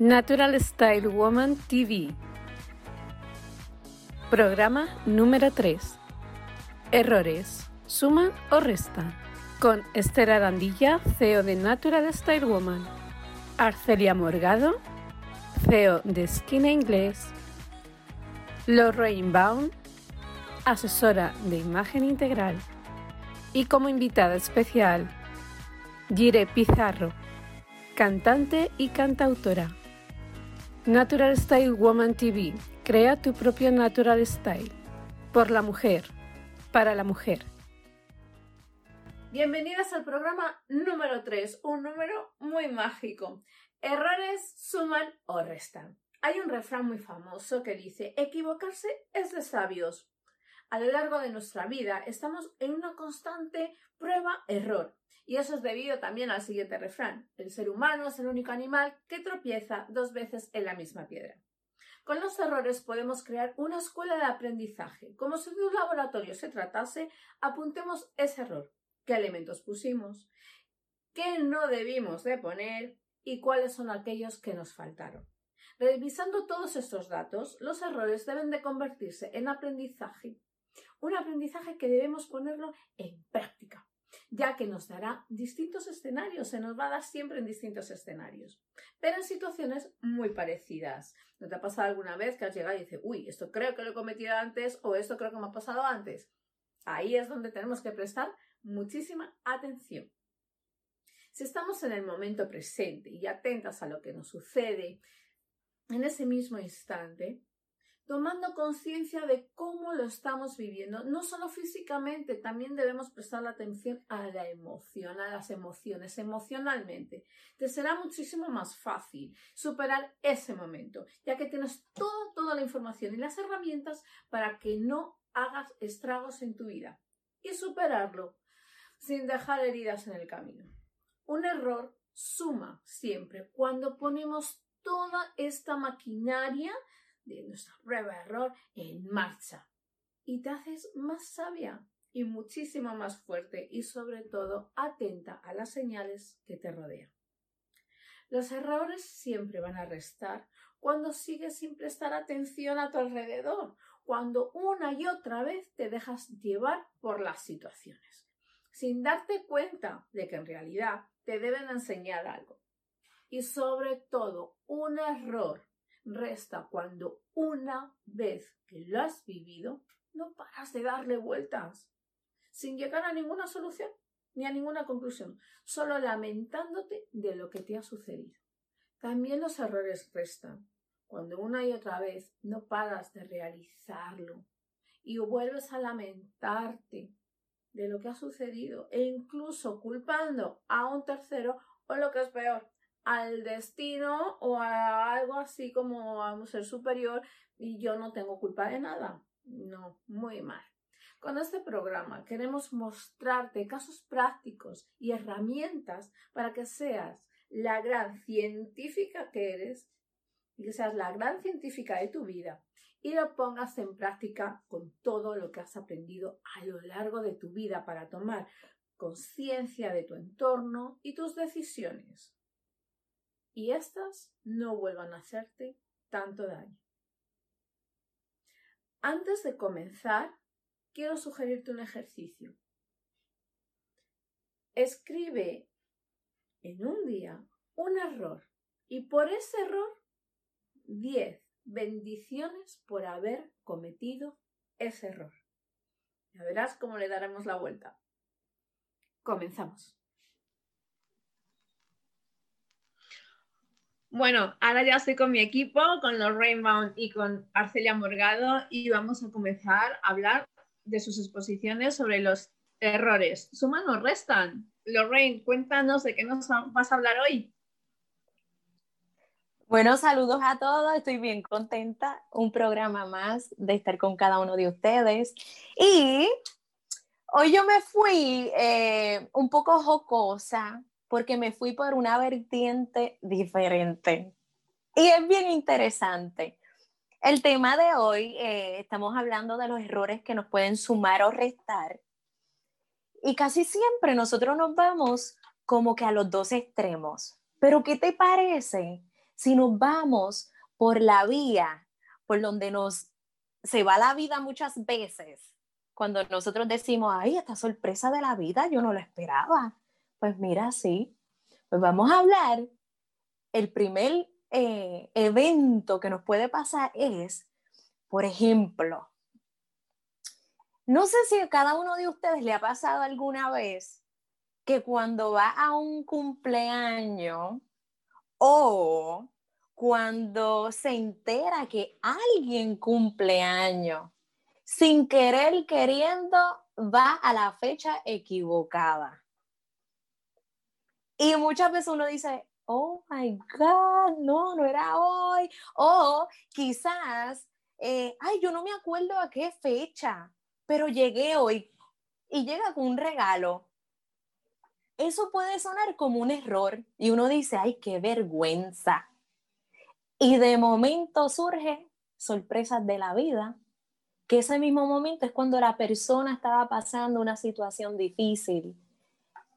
Natural Style Woman TV. Programa número 3. Errores. ¿Suman o restan? Con Esther Arandilla, CEO de Natural Style Woman. Arcelia Morgado, CEO de Skin Inglés. Lorraine Baum, asesora de imagen integral. Y como invitada especial, Gire Pizarro, cantante y cantautora. Natural Style Woman TV. Crea tu propio Natural Style. Por la mujer. Para la mujer. Bienvenidas al programa número 3, un número muy mágico. Errores suman o restan. Hay un refrán muy famoso que dice, equivocarse es de sabios. A lo largo de nuestra vida estamos en una constante prueba-error. Y eso es debido también al siguiente refrán. El ser humano es el único animal que tropieza dos veces en la misma piedra. Con los errores podemos crear una escuela de aprendizaje. Como si de un laboratorio se tratase, apuntemos ese error. ¿Qué elementos pusimos? ¿Qué no debimos de poner? ¿Y cuáles son aquellos que nos faltaron? Revisando todos estos datos, los errores deben de convertirse en aprendizaje. Un aprendizaje que debemos ponerlo en práctica ya que nos dará distintos escenarios, se nos va a dar siempre en distintos escenarios, pero en situaciones muy parecidas. ¿No te ha pasado alguna vez que has llegado y dices, uy, esto creo que lo he cometido antes o esto creo que me ha pasado antes? Ahí es donde tenemos que prestar muchísima atención. Si estamos en el momento presente y atentas a lo que nos sucede en ese mismo instante, tomando conciencia de cómo lo estamos viviendo, no solo físicamente, también debemos prestar la atención a la emoción, a las emociones, emocionalmente. Te será muchísimo más fácil superar ese momento, ya que tienes toda, toda la información y las herramientas para que no hagas estragos en tu vida y superarlo sin dejar heridas en el camino. Un error suma siempre cuando ponemos toda esta maquinaria de nuestra prueba error en marcha. Y te haces más sabia y muchísimo más fuerte y sobre todo atenta a las señales que te rodean. Los errores siempre van a restar cuando sigues sin prestar atención a tu alrededor, cuando una y otra vez te dejas llevar por las situaciones, sin darte cuenta de que en realidad te deben enseñar algo. Y sobre todo, un error resta cuando una vez que lo has vivido, no paras de darle vueltas, sin llegar a ninguna solución ni a ninguna conclusión, solo lamentándote de lo que te ha sucedido. También los errores restan cuando una y otra vez no paras de realizarlo y vuelves a lamentarte de lo que ha sucedido e incluso culpando a un tercero o lo que es peor, al destino o a algo así como a un ser superior y yo no tengo culpa de nada. No, muy mal. Con este programa queremos mostrarte casos prácticos y herramientas para que seas la gran científica que eres que seas la gran científica de tu vida y lo pongas en práctica con todo lo que has aprendido a lo largo de tu vida para tomar conciencia de tu entorno y tus decisiones y éstas no vuelvan a hacerte tanto daño. Antes de comenzar, quiero sugerirte un ejercicio. Escribe en un día un error y por ese error 10 bendiciones por haber cometido ese error. Ya verás cómo le daremos la vuelta. Comenzamos. Bueno, ahora ya estoy con mi equipo, con los Rainbow y con Arcelia Morgado y vamos a comenzar a hablar de sus exposiciones sobre los errores. ¿Suman o restan? Lorraine, cuéntanos de qué nos vas a hablar hoy. Bueno, saludos a todos, estoy bien contenta. Un programa más de estar con cada uno de ustedes. Y hoy yo me fui eh, un poco jocosa porque me fui por una vertiente diferente. Y es bien interesante. El tema de hoy, eh, estamos hablando de los errores que nos pueden sumar o restar. Y casi siempre nosotros nos vamos como que a los dos extremos. Pero ¿qué te parece si nos vamos por la vía por donde nos se va la vida muchas veces, cuando nosotros decimos, ay, esta sorpresa de la vida, yo no lo esperaba. Pues mira, sí. Pues vamos a hablar. El primer eh, evento que nos puede pasar es, por ejemplo, no sé si a cada uno de ustedes le ha pasado alguna vez que cuando va a un cumpleaños o cuando se entera que alguien cumple años, sin querer queriendo, va a la fecha equivocada. Y muchas veces uno dice, oh my God, no, no era hoy. O quizás, eh, ay, yo no me acuerdo a qué fecha, pero llegué hoy y llega con un regalo. Eso puede sonar como un error y uno dice, ay, qué vergüenza. Y de momento surge sorpresas de la vida, que ese mismo momento es cuando la persona estaba pasando una situación difícil.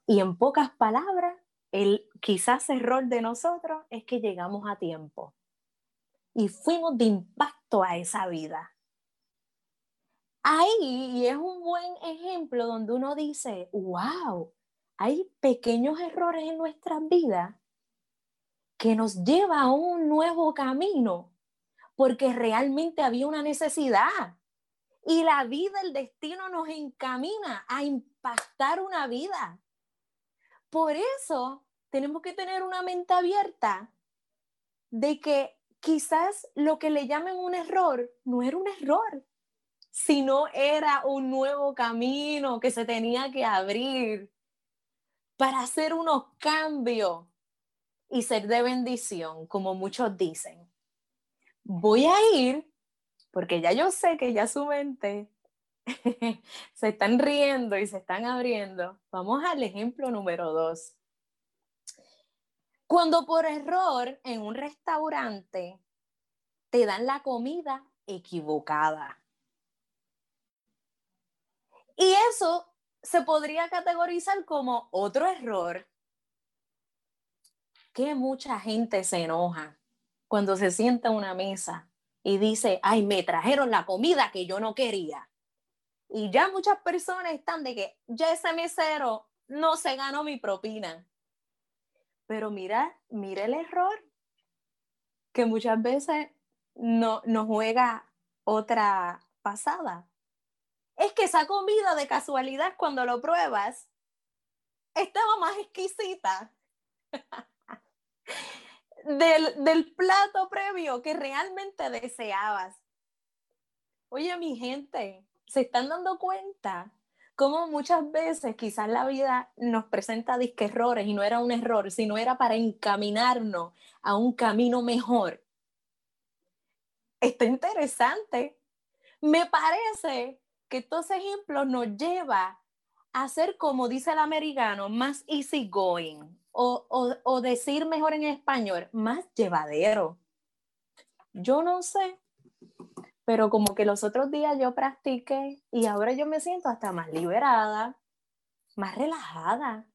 Y en pocas palabras, el quizás error de nosotros es que llegamos a tiempo y fuimos de impacto a esa vida. Ahí, y es un buen ejemplo donde uno dice, wow, hay pequeños errores en nuestras vidas que nos lleva a un nuevo camino, porque realmente había una necesidad. Y la vida, el destino nos encamina a impactar una vida. Por eso tenemos que tener una mente abierta de que quizás lo que le llamen un error no era un error, sino era un nuevo camino que se tenía que abrir para hacer unos cambios y ser de bendición, como muchos dicen. Voy a ir, porque ya yo sé que ya su mente se están riendo y se están abriendo. Vamos al ejemplo número dos. Cuando por error en un restaurante te dan la comida equivocada. Y eso se podría categorizar como otro error que mucha gente se enoja cuando se sienta a una mesa y dice, ay, me trajeron la comida que yo no quería. Y ya muchas personas están de que ya ese mesero no se ganó mi propina. Pero mira, mira el error que muchas veces no, nos juega otra pasada. Es que esa comida de casualidad cuando lo pruebas estaba más exquisita del, plato previo que realmente deseabas. Oye, mi gente, ¿se están dando cuenta cómo muchas veces quizás la vida nos presenta disque errores y no era un error, sino era para encaminarnos a un camino mejor? Está interesante. Me parece que estos ejemplos nos lleva a ser, como dice el americano, más easy going o, decir mejor en español, más llevadero. Yo no sé, pero como que los otros días yo practiqué y ahora yo me siento hasta más liberada, más relajada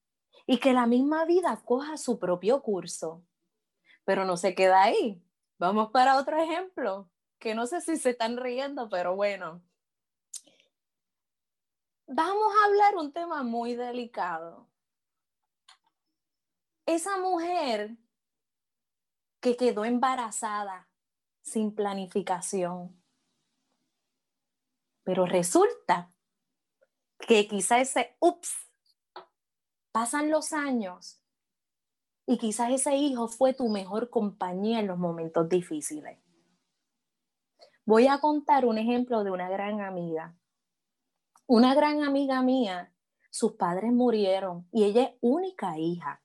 y que la misma vida coja su propio curso. Pero no se queda ahí. Vamos para otro ejemplo, que no sé si se están riendo, pero bueno. Vamos a hablar un tema muy delicado esa mujer que quedó embarazada sin planificación. Pero resulta que quizá ese, ups, pasan los años y quizás ese hijo fue tu mejor compañía en los momentos difíciles. Voy a contar un ejemplo de una gran amiga. Una gran amiga mía, sus padres murieron y ella es única hija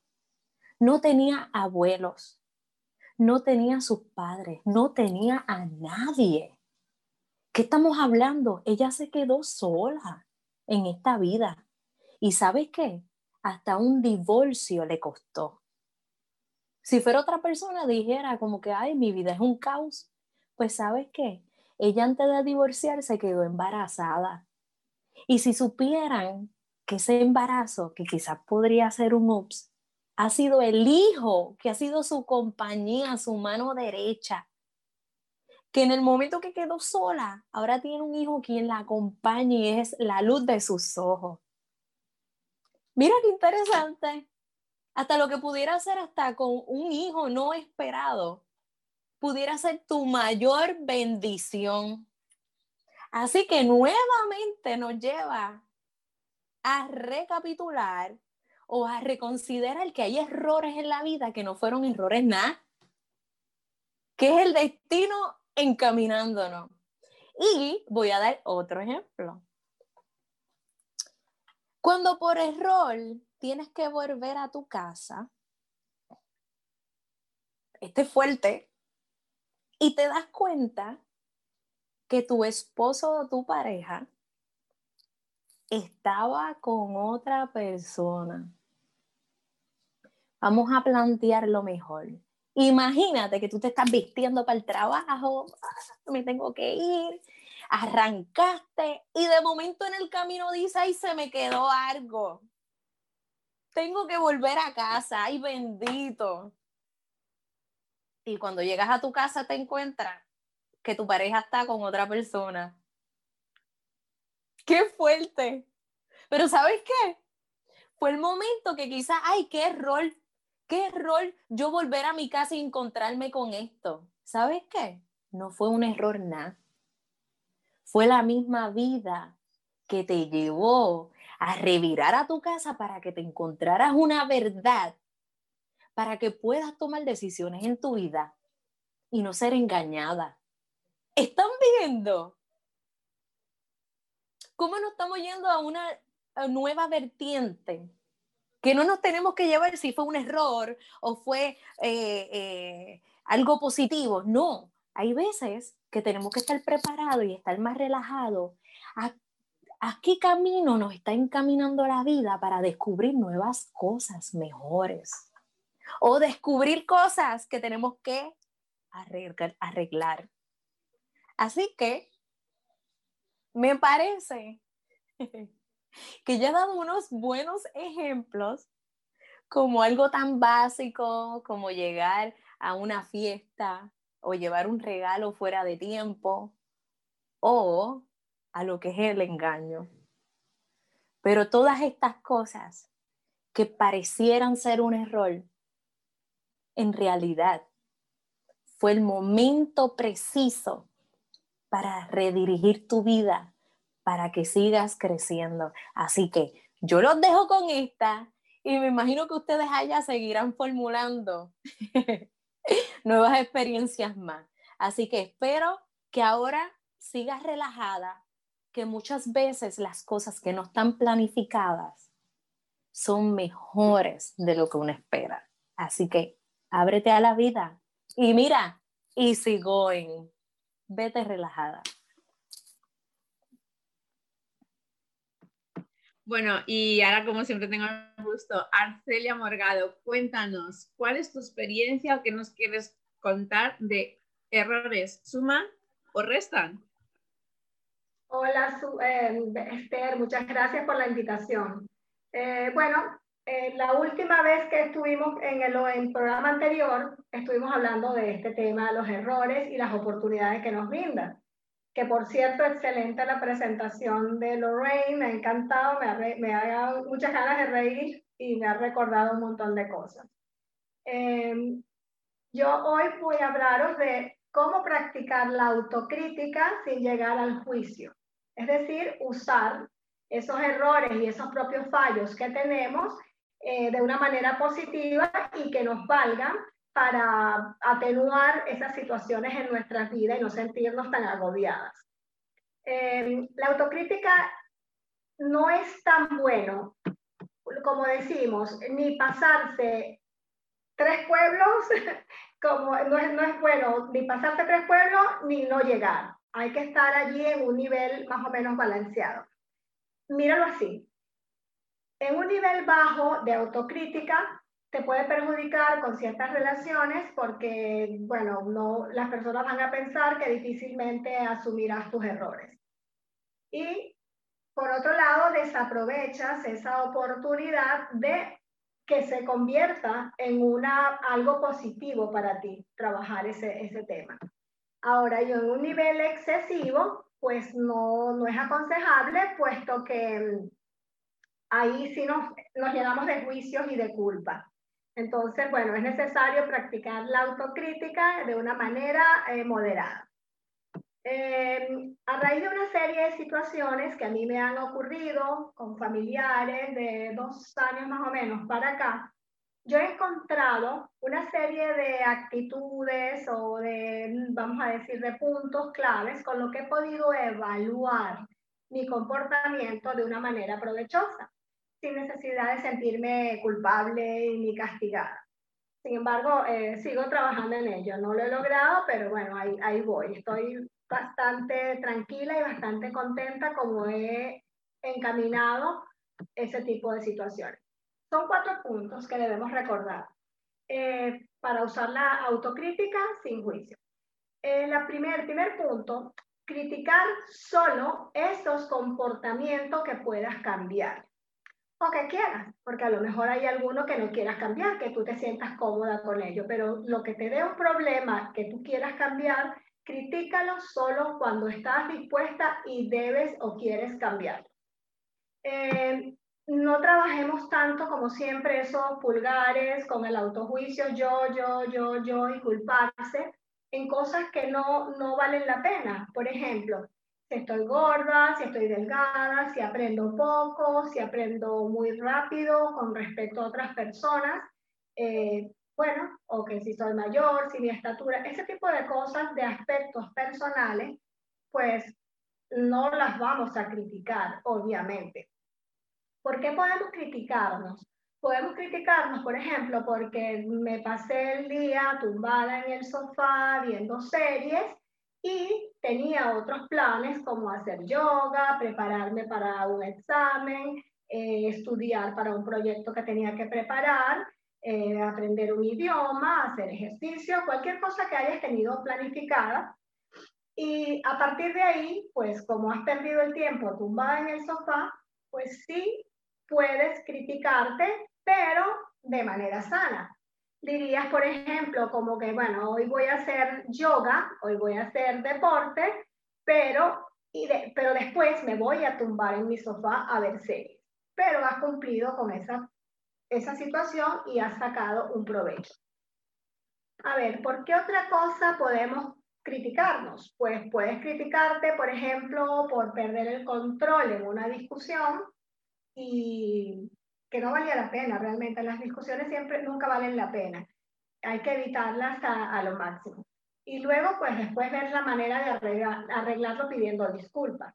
no tenía abuelos, no tenía sus padres, no tenía a nadie. ¿Qué estamos hablando? Ella se quedó sola en esta vida. ¿Y sabes qué? Hasta un divorcio le costó. Si fuera otra persona dijera como que, ay, mi vida es un caos, pues sabes qué? Ella antes de divorciarse quedó embarazada. Y si supieran que ese embarazo, que quizás podría ser un ups, ha sido el hijo que ha sido su compañía, su mano derecha, que en el momento que quedó sola, ahora tiene un hijo quien la acompaña y es la luz de sus ojos. Mira qué interesante. Hasta lo que pudiera hacer hasta con un hijo no esperado, pudiera ser tu mayor bendición. Así que nuevamente nos lleva a recapitular o a reconsiderar que hay errores en la vida que no fueron errores nada, que es el destino encaminándonos. Y voy a dar otro ejemplo. Cuando por error tienes que volver a tu casa, este fuerte, y te das cuenta que tu esposo o tu pareja estaba con otra persona. Vamos a plantear lo mejor. Imagínate que tú te estás vistiendo para el trabajo, ah, me tengo que ir, arrancaste y de momento en el camino dice, ay, se me quedó algo. Tengo que volver a casa, ay, bendito. Y cuando llegas a tu casa te encuentras que tu pareja está con otra persona. ¡Qué fuerte! Pero ¿sabes qué? Fue el momento que quizás, ay, qué error ¿Qué error yo volver a mi casa y encontrarme con esto? ¿Sabes qué? No fue un error nada. Fue la misma vida que te llevó a revirar a tu casa para que te encontraras una verdad, para que puedas tomar decisiones en tu vida y no ser engañada. ¿Están viendo? ¿Cómo nos estamos yendo a una nueva vertiente? Que no nos tenemos que llevar si fue un error o fue eh, eh, algo positivo. No, hay veces que tenemos que estar preparados y estar más relajados. ¿A, ¿A, qué camino nos está encaminando la vida para descubrir nuevas cosas mejores? O descubrir cosas que tenemos que arreglar. Así que me parece que ya he dado unos buenos ejemplos como algo tan básico como llegar a una fiesta o llevar un regalo fuera de tiempo o a lo que es el engaño. Pero todas estas cosas que parecieran ser un error, en realidad fue el momento preciso para redirigir tu vida para que sigas creciendo. Así que yo los dejo con esta y me imagino que ustedes allá seguirán formulando nuevas experiencias más. Así que espero que ahora sigas relajada, que muchas veces las cosas que no están planificadas son mejores de lo que uno espera. Así que ábrete a la vida y mira, easy going. Vete relajada. Bueno, y ahora como siempre tengo gusto, Arcelia Morgado, cuéntanos, ¿cuál es tu experiencia o qué nos quieres contar de errores? ¿Suman o restan? Hola, eh, Esther, muchas gracias por la invitación. Eh, bueno, eh, la última vez que estuvimos en el, en el programa anterior, estuvimos hablando de este tema, los errores y las oportunidades que nos brindan que por cierto, excelente la presentación de Lorraine, me ha encantado, me ha, dado muchas ganas de reír y me ha recordado un montón de cosas. Em, yo hoy voy a hablaros de cómo practicar la autocrítica sin llegar al juicio, es decir, usar esos errores y esos propios fallos que tenemos eh, de una manera positiva y que nos valgan para atenuar esas situaciones en nuestras vidas y no sentirnos tan agobiadas. Eh, la autocrítica no es tan bueno, como decimos, ni pasarse tres pueblos, como no es, no es bueno ni pasarse tres pueblos ni no llegar. Hay que estar allí en un nivel más o menos balanceado. Míralo así. En un nivel bajo de autocrítica, te puede perjudicar con ciertas relaciones porque, bueno, no, las personas van a pensar que difícilmente asumirás tus errores. Y por otro lado, desaprovechas esa oportunidad de que se convierta en una, algo positivo para ti trabajar ese, ese tema. Ahora, yo en un nivel excesivo, pues no, no es aconsejable, puesto que ahí sí nos, nos llenamos de juicios y de culpa. Entonces, bueno, es necesario practicar la autocrítica de una manera eh, moderada. Eh, a raíz de una serie de situaciones que a mí me han ocurrido con familiares de dos años más o menos para acá, yo he encontrado una serie de actitudes o de, vamos a decir, de puntos claves con lo que he podido evaluar mi comportamiento de una manera provechosa sin necesidad de sentirme culpable ni castigada. Sin embargo, eh, sigo trabajando en ello. No lo he logrado, pero bueno, ahí, ahí voy. Estoy bastante tranquila y bastante contenta como he encaminado ese tipo de situaciones. Son cuatro puntos que debemos recordar eh, para usar la autocrítica sin juicio. Eh, la primer, el primer punto, criticar solo esos comportamientos que puedas cambiar o que quieras, porque a lo mejor hay alguno que no quieras cambiar, que tú te sientas cómoda con ello, pero lo que te dé un problema que tú quieras cambiar, critícalo solo cuando estás dispuesta y debes o quieres cambiar. Eh, no trabajemos tanto como siempre esos pulgares con el autojuicio, yo, yo, yo, yo y culparse en cosas que no, no valen la pena. Por ejemplo, si estoy gorda, si estoy delgada, si aprendo poco, si aprendo muy rápido con respecto a otras personas, eh, bueno, o que si soy mayor, si mi estatura, ese tipo de cosas, de aspectos personales, pues no las vamos a criticar, obviamente. ¿Por qué podemos criticarnos? Podemos criticarnos, por ejemplo, porque me pasé el día tumbada en el sofá viendo series y tenía otros planes como hacer yoga, prepararme para un examen, eh, estudiar para un proyecto que tenía que preparar, eh, aprender un idioma, hacer ejercicio, cualquier cosa que hayas tenido planificada. Y a partir de ahí, pues como has perdido el tiempo tumbada en el sofá, pues sí puedes criticarte, pero de manera sana dirías, por ejemplo, como que, bueno, hoy voy a hacer yoga, hoy voy a hacer deporte, pero, y pero después me voy a tumbar en mi sofá a ver series. Pero has cumplido con esa, esa situación y has sacado un provecho. A ver, ¿por qué otra cosa podemos criticarnos? Pues puedes criticarte, por ejemplo, por perder el control en una discusión y que no valía la pena realmente. Las discusiones siempre nunca valen la pena. Hay que evitarlas a, lo máximo. Y luego, pues después ver la manera de arreglarlo pidiendo disculpas.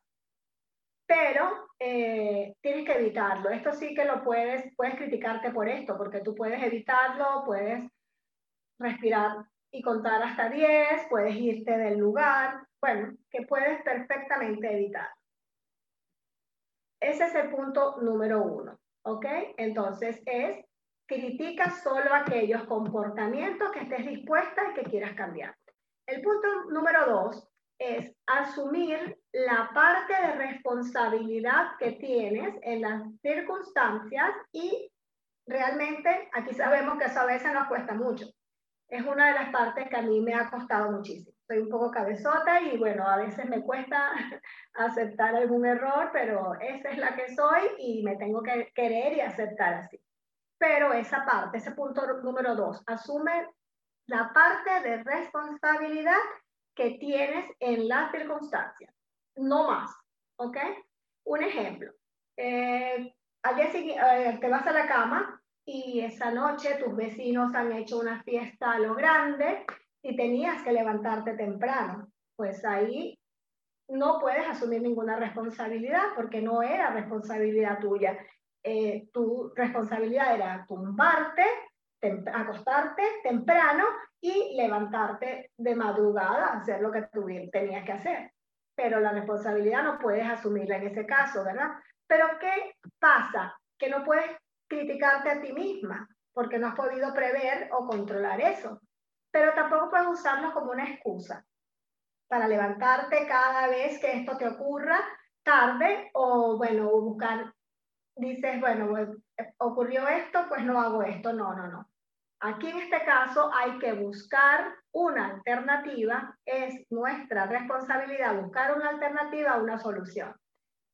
Pero eh, tienes que evitarlo. Esto sí que lo puedes, puedes criticarte por esto, porque tú puedes evitarlo, puedes respirar y contar hasta 10, puedes irte del lugar, bueno, que puedes perfectamente evitar. Ese es el punto número uno. ¿Ok? Entonces es, critica solo aquellos comportamientos que estés dispuesta y que quieras cambiar. El punto número dos es asumir la parte de responsabilidad que tienes en las circunstancias y realmente aquí sabemos que eso a veces nos cuesta mucho. Es una de las partes que a mí me ha costado muchísimo soy un poco cabezota y bueno, a veces me cuesta aceptar algún error, pero esa es la que soy y me tengo que querer y aceptar así. Pero esa parte, ese punto número dos, asume la parte de responsabilidad que tienes en las circunstancias, no más, ¿ok? Un ejemplo, eh, al día siguiente eh, te vas a la cama y esa noche tus vecinos han hecho una fiesta a lo grande y tenías que levantarte temprano, pues ahí no puedes asumir ninguna responsabilidad porque no era responsabilidad tuya. Eh, tu responsabilidad era tumbarte, acostarte temprano y levantarte de madrugada, hacer lo que tenías que hacer. Pero la responsabilidad no puedes asumirla en ese caso, ¿verdad? Pero ¿qué pasa? Que no puedes criticarte a ti misma porque no has podido prever o controlar eso pero tampoco puedes usarlo como una excusa para levantarte cada vez que esto te ocurra tarde o, bueno, buscar, dices, bueno, ocurrió esto, pues no hago esto. No, no, no. Aquí en este caso hay que buscar una alternativa, es nuestra responsabilidad buscar una alternativa, una solución.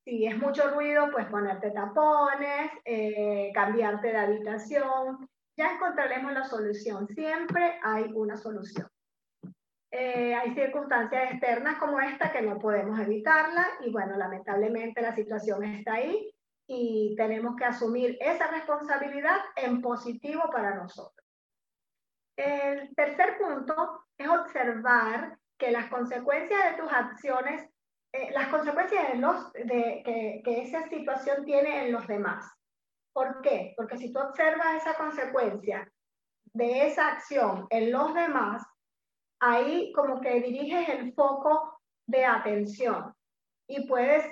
Si es mucho ruido, pues ponerte tapones, eh, cambiarte de habitación, ya encontraremos la solución. Siempre hay una solución. Eh, hay circunstancias externas como esta que no podemos evitarla y bueno, lamentablemente la situación está ahí y tenemos que asumir esa responsabilidad en positivo para nosotros. El tercer punto es observar que las consecuencias de tus acciones, eh, las consecuencias de, los, de que, que esa situación tiene en los demás. ¿Por qué? Porque si tú observas esa consecuencia de esa acción en los demás, ahí como que diriges el foco de atención y puedes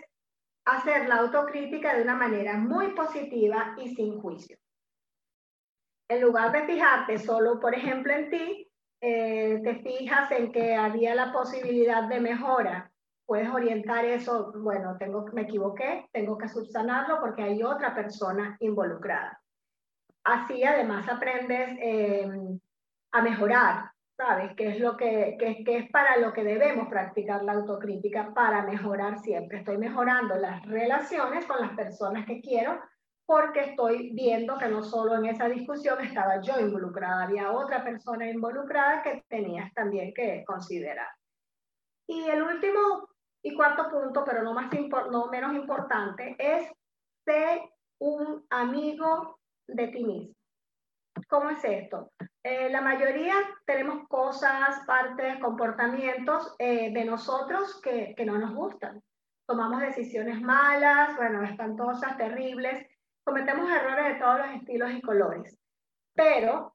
hacer la autocrítica de una manera muy positiva y sin juicio. En lugar de fijarte solo, por ejemplo, en ti, eh, te fijas en que había la posibilidad de mejora. Puedes orientar eso, bueno, tengo, me equivoqué, tengo que subsanarlo porque hay otra persona involucrada. Así además aprendes eh, a mejorar, ¿sabes? Que es, lo que, que, que, es para lo que debemos practicar la autocrítica para mejorar siempre. Estoy mejorando las relaciones con las personas que quiero porque estoy viendo que no solo en esa discusión estaba yo involucrada, había otra persona involucrada que tenías también que considerar. Y el último y cuarto punto, pero no, más no menos importante, es ser un amigo de ti mismo. ¿Cómo es esto? Eh, la mayoría tenemos cosas, partes, comportamientos eh, de nosotros que, que, no nos gustan. Tomamos decisiones malas, bueno, espantosas, terribles. Cometemos errores de todos los estilos y colores. Pero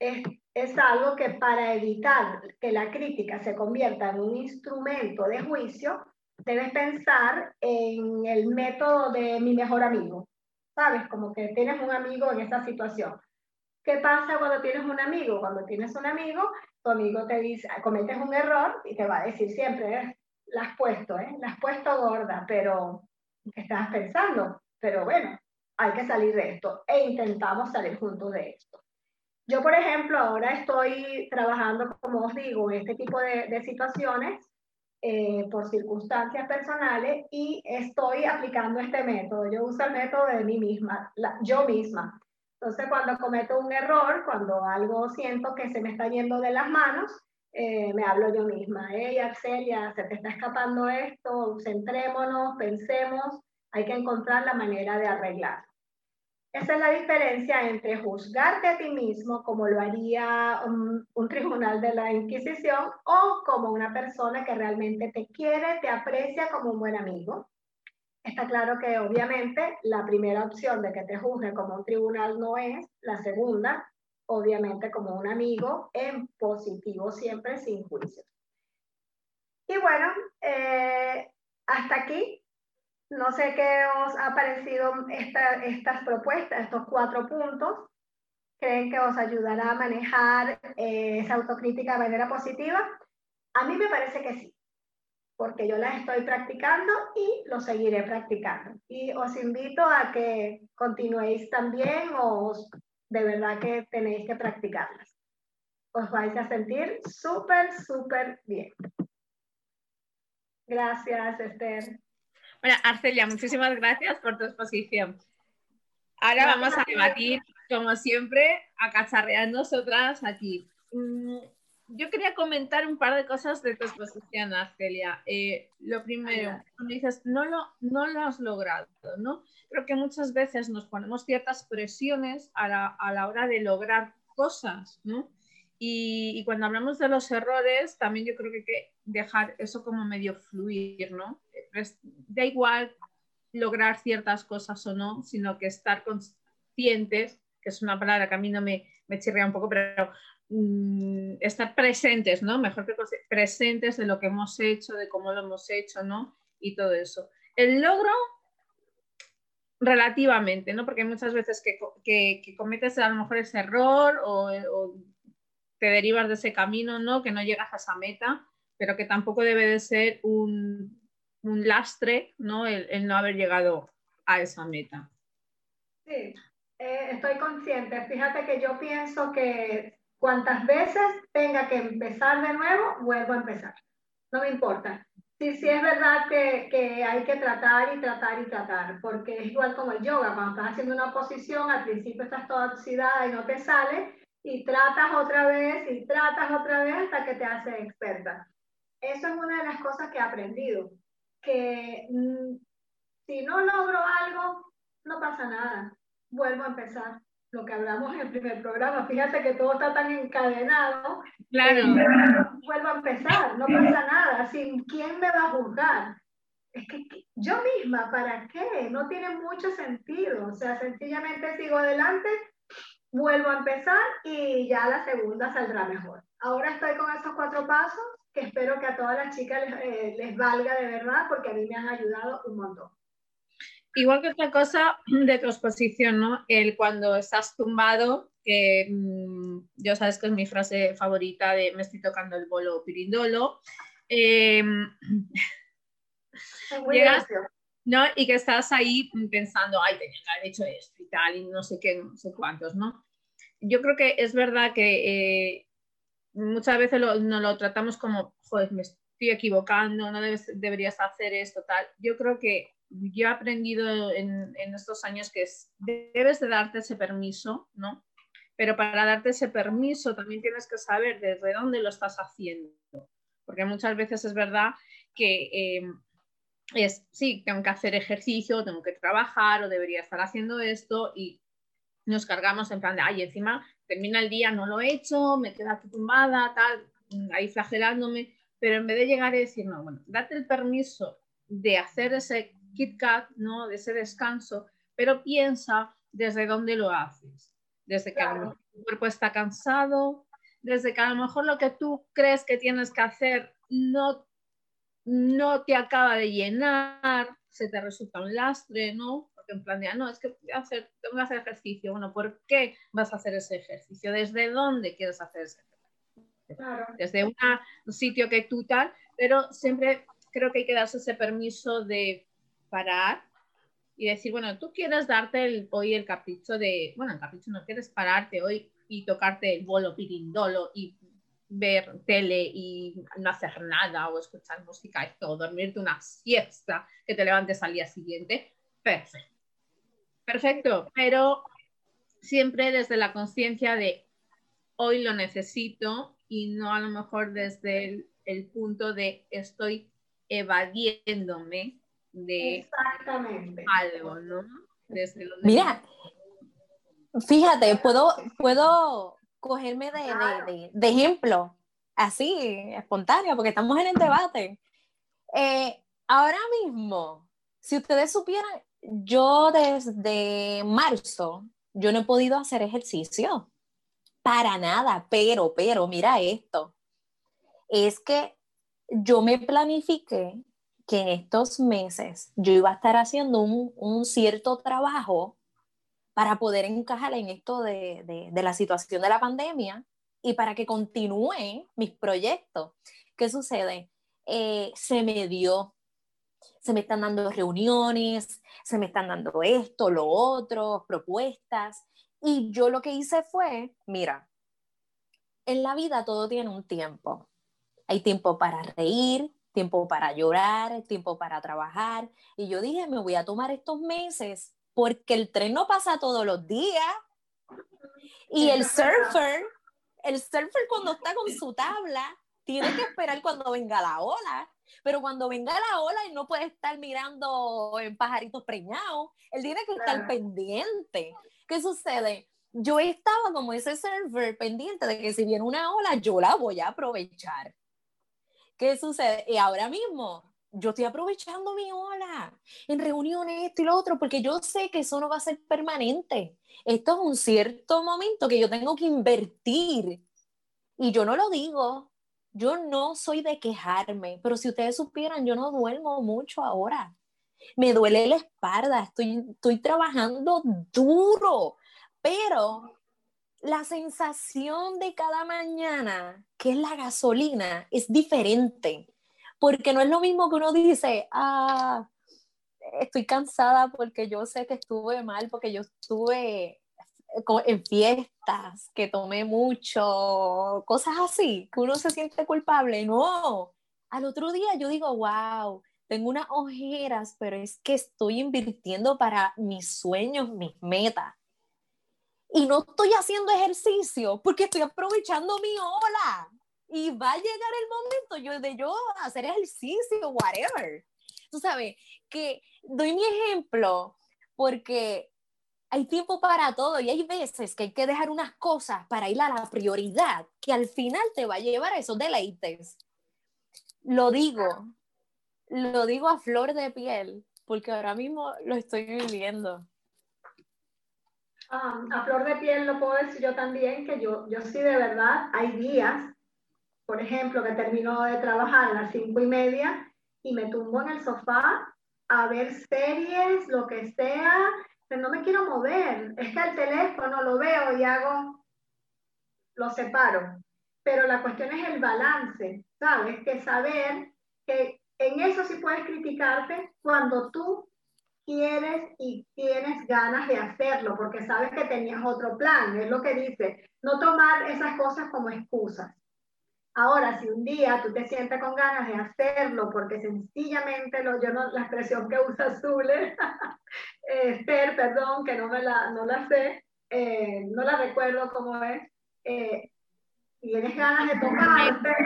es, es algo que para evitar que la crítica se convierta en un instrumento de juicio, debes pensar en el método de mi mejor amigo. ¿Sabes? Como que tienes un amigo en esa situación ¿Qué pasa cuando tienes un amigo? Cuando tienes un amigo, tu amigo te dice, cometes un error y te va a decir siempre, eh, la has puesto, ¿eh? la has puesto gorda, pero ¿qué estás pensando? Pero bueno, hay que salir de esto e intentamos salir juntos de esto. Yo, por ejemplo, ahora estoy trabajando, como os digo, en este tipo de, situaciones eh, por circunstancias personales y estoy aplicando este método. Yo uso el método de mí misma, yo misma. Entonces, cuando cometo un error, cuando algo siento que se me está yendo de las manos, eh, me hablo yo misma. Hey, Arcelia, se te está escapando esto, centrémonos, pensemos, hay que encontrar la manera de arreglar. Esa es la diferencia entre juzgarte a ti mismo como lo haría un, un, tribunal de la Inquisición o como una persona que realmente te quiere, te aprecia como un buen amigo Está claro que obviamente la primera opción de que te juzgue como un tribunal no es, la segunda, obviamente como un amigo, en positivo siempre, sin juicio. Y bueno, eh, hasta aquí. No sé qué os ha parecido esta, estas propuestas, estos cuatro puntos. ¿Creen que os ayudará a manejar eh, esa autocrítica de manera positiva? A mí me parece que sí porque yo las estoy practicando y lo seguiré practicando. Y os invito a que continuéis también o de verdad que tenéis que practicarlas. Os vais a sentir súper, súper bien. Gracias, Esther. Bueno, Arcelia, muchísimas gracias por tu exposición. Ahora vamos a debatir, como siempre, a cacharrear nosotras aquí. Mm, yo quería comentar un par de cosas de tu exposición, Arcelia. Eh, lo primero, cuando dices, no lo, no lo has logrado, ¿no? Creo que muchas veces nos ponemos ciertas presiones a la, a la hora de lograr cosas, ¿no? Y, cuando hablamos de los errores, también yo creo que hay que dejar eso como medio fluir, ¿no? Da igual lograr ciertas cosas o no, sino que estar conscientes, que es una palabra que a mí no me, me chirrea un poco, pero Mm, estar presentes, ¿no? Mejor que presentes de lo que hemos hecho, de cómo lo hemos hecho, ¿no? Y todo eso. El logro, relativamente, ¿no? Porque hay muchas veces que, que, cometes a lo mejor ese error o, te derivas de ese camino, ¿no? Que no llegas a esa meta, pero que tampoco debe de ser un, un lastre, ¿no? El, el, no haber llegado a esa meta. Sí, eh, estoy consciente. Fíjate que yo pienso que cuantas veces tenga que empezar de nuevo, vuelvo a empezar. No me importa. Sí, sí es verdad que, que, hay que tratar y tratar y tratar, porque es igual como el yoga, cuando estás haciendo una posición, al principio estás toda oxidada y no te sale, y tratas otra vez y tratas otra vez hasta que te haces experta. Eso es una de las cosas que he aprendido, que mm, si no logro algo, no pasa nada, vuelvo a empezar. Lo que hablamos en el primer programa, fíjate que todo está tan encadenado. Claro. vuelvo a empezar, no pasa nada. ¿Sin quién me va a juzgar? Es que yo misma, ¿para qué? No tiene mucho sentido. O sea, sencillamente sigo adelante, vuelvo a empezar y ya la segunda saldrá mejor. Ahora estoy con esos cuatro pasos que espero que a todas las chicas les, eh, les valga de verdad porque a mí me han ayudado un montón. Igual que otra cosa de tu exposición, ¿no? El cuando estás tumbado, que mmm, yo sabes que es mi frase favorita de me estoy tocando el bolo pirindolo. Eh, llegas, ¿no? Y que estás ahí pensando, ay, tenía que haber hecho esto y tal, y no sé qué, no sé cuántos, ¿no? Yo creo que es verdad que eh, muchas veces lo, nos lo tratamos como, joder, me estoy equivocando, no debes, deberías hacer esto, tal. Yo creo que yo he aprendido en, en estos años que es, debes de darte ese permiso, ¿no? Pero para darte ese permiso también tienes que saber desde dónde lo estás haciendo. Porque muchas veces es verdad que eh, es, sí, tengo que hacer ejercicio, tengo que trabajar o debería estar haciendo esto y nos cargamos en plan de, ay, encima termina el día, no lo he hecho, me quedo aquí tumbada, tal, ahí flagelándome, pero en vez de llegar y decir, no, bueno, date el permiso de hacer ese Kit Kat, ¿no? De ese descanso, pero piensa desde dónde lo haces. Desde que a lo mejor tu cuerpo está cansado, desde que a lo mejor lo que tú crees que tienes que hacer no, no te acaba de llenar, se te resulta un lastre, ¿no? Porque en plan de, ah, no, es que hacer, tengo que hacer ejercicio. Bueno, ¿por qué vas a hacer ese ejercicio? ¿Desde dónde quieres hacer ese ejercicio? Claro. Desde un sitio que tú tal, pero siempre creo que hay que darse ese permiso de parar y decir, bueno, tú quieres darte el, hoy el capricho de, bueno, el capricho no quieres pararte hoy y tocarte el bolo pirindolo y ver tele y no hacer nada o escuchar música y todo, dormirte una siesta que te levantes al día siguiente, perfecto. Perfecto, pero siempre desde la conciencia de hoy lo necesito y no a lo mejor desde el, el punto de estoy evadiéndome de Exactamente. algo, ¿no? Mira, fíjate, puedo, puedo cogerme de, de, de, ejemplo, así, espontáneo, porque estamos en el debate. Eh, ahora mismo, si ustedes supieran, yo desde marzo, yo no he podido hacer ejercicio. Para nada, pero, pero, mira esto. Es que yo me planifiqué que en estos meses yo iba a estar haciendo un, un cierto trabajo para poder encajar en esto de, de, la situación de la pandemia y para que continúen mis proyectos. ¿Qué sucede? Eh, se me dio, se me están dando reuniones, se me están dando esto, lo otro, propuestas. Y yo lo que hice fue, mira, en la vida todo tiene un tiempo. Hay tiempo para reír, tiempo para llorar, tiempo para trabajar. Y yo dije, me voy a tomar estos meses porque el tren no pasa todos los días. Y el surfer, el surfer cuando está con su tabla, tiene que esperar cuando venga la ola. Pero cuando venga la ola, él no puede estar mirando en pajaritos preñados. Él tiene que estar pendiente. ¿Qué sucede? Yo estaba como ese surfer pendiente de que si viene una ola, yo la voy a aprovechar. ¿Qué sucede? Y ahora mismo yo estoy aprovechando mi ola en reuniones, esto y lo otro, porque yo sé que eso no va a ser permanente. Esto es un cierto momento que yo tengo que invertir. Y yo no lo digo, yo no soy de quejarme, pero si ustedes supieran, yo no duermo mucho ahora. Me duele la espalda, estoy, estoy trabajando duro, pero la sensación de cada mañana, que es la gasolina, es diferente. Porque no es lo mismo que uno dice, ah, estoy cansada porque yo sé que estuve mal, porque yo estuve en fiestas, que tomé mucho, cosas así, que uno se siente culpable. No, al otro día yo digo, wow, tengo unas ojeras, pero es que estoy invirtiendo para mis sueños, mis metas. Y no estoy haciendo ejercicio porque estoy aprovechando mi ola. Y va a llegar el momento yo, de yo hacer ejercicio, whatever. Tú sabes, que doy mi ejemplo porque hay tiempo para todo y hay veces que hay que dejar unas cosas para ir a la prioridad que al final te va a llevar a esos deleites. Lo digo, lo digo a flor de piel, porque ahora mismo lo estoy viviendo. Ah, a flor de piel lo puedo decir yo también, que yo, yo sí de verdad, hay días, por ejemplo, que termino de trabajar a las cinco y media y me tumbo en el sofá a ver series, lo que sea, pero no me quiero mover. Es que el teléfono lo veo y hago, lo separo. Pero la cuestión es el balance, ¿sabes? Que saber que en eso sí puedes criticarte cuando tú quieres y tienes ganas de hacerlo, porque sabes que tenías otro plan, es lo que dice, no tomar esas cosas como excusas. Ahora, si un día tú te sientes con ganas de hacerlo, porque sencillamente, lo, yo no, la expresión que usa Zule, Esther, perdón, que no, me la, no la sé, eh, no la recuerdo cómo es, eh, tienes ganas de tocarte,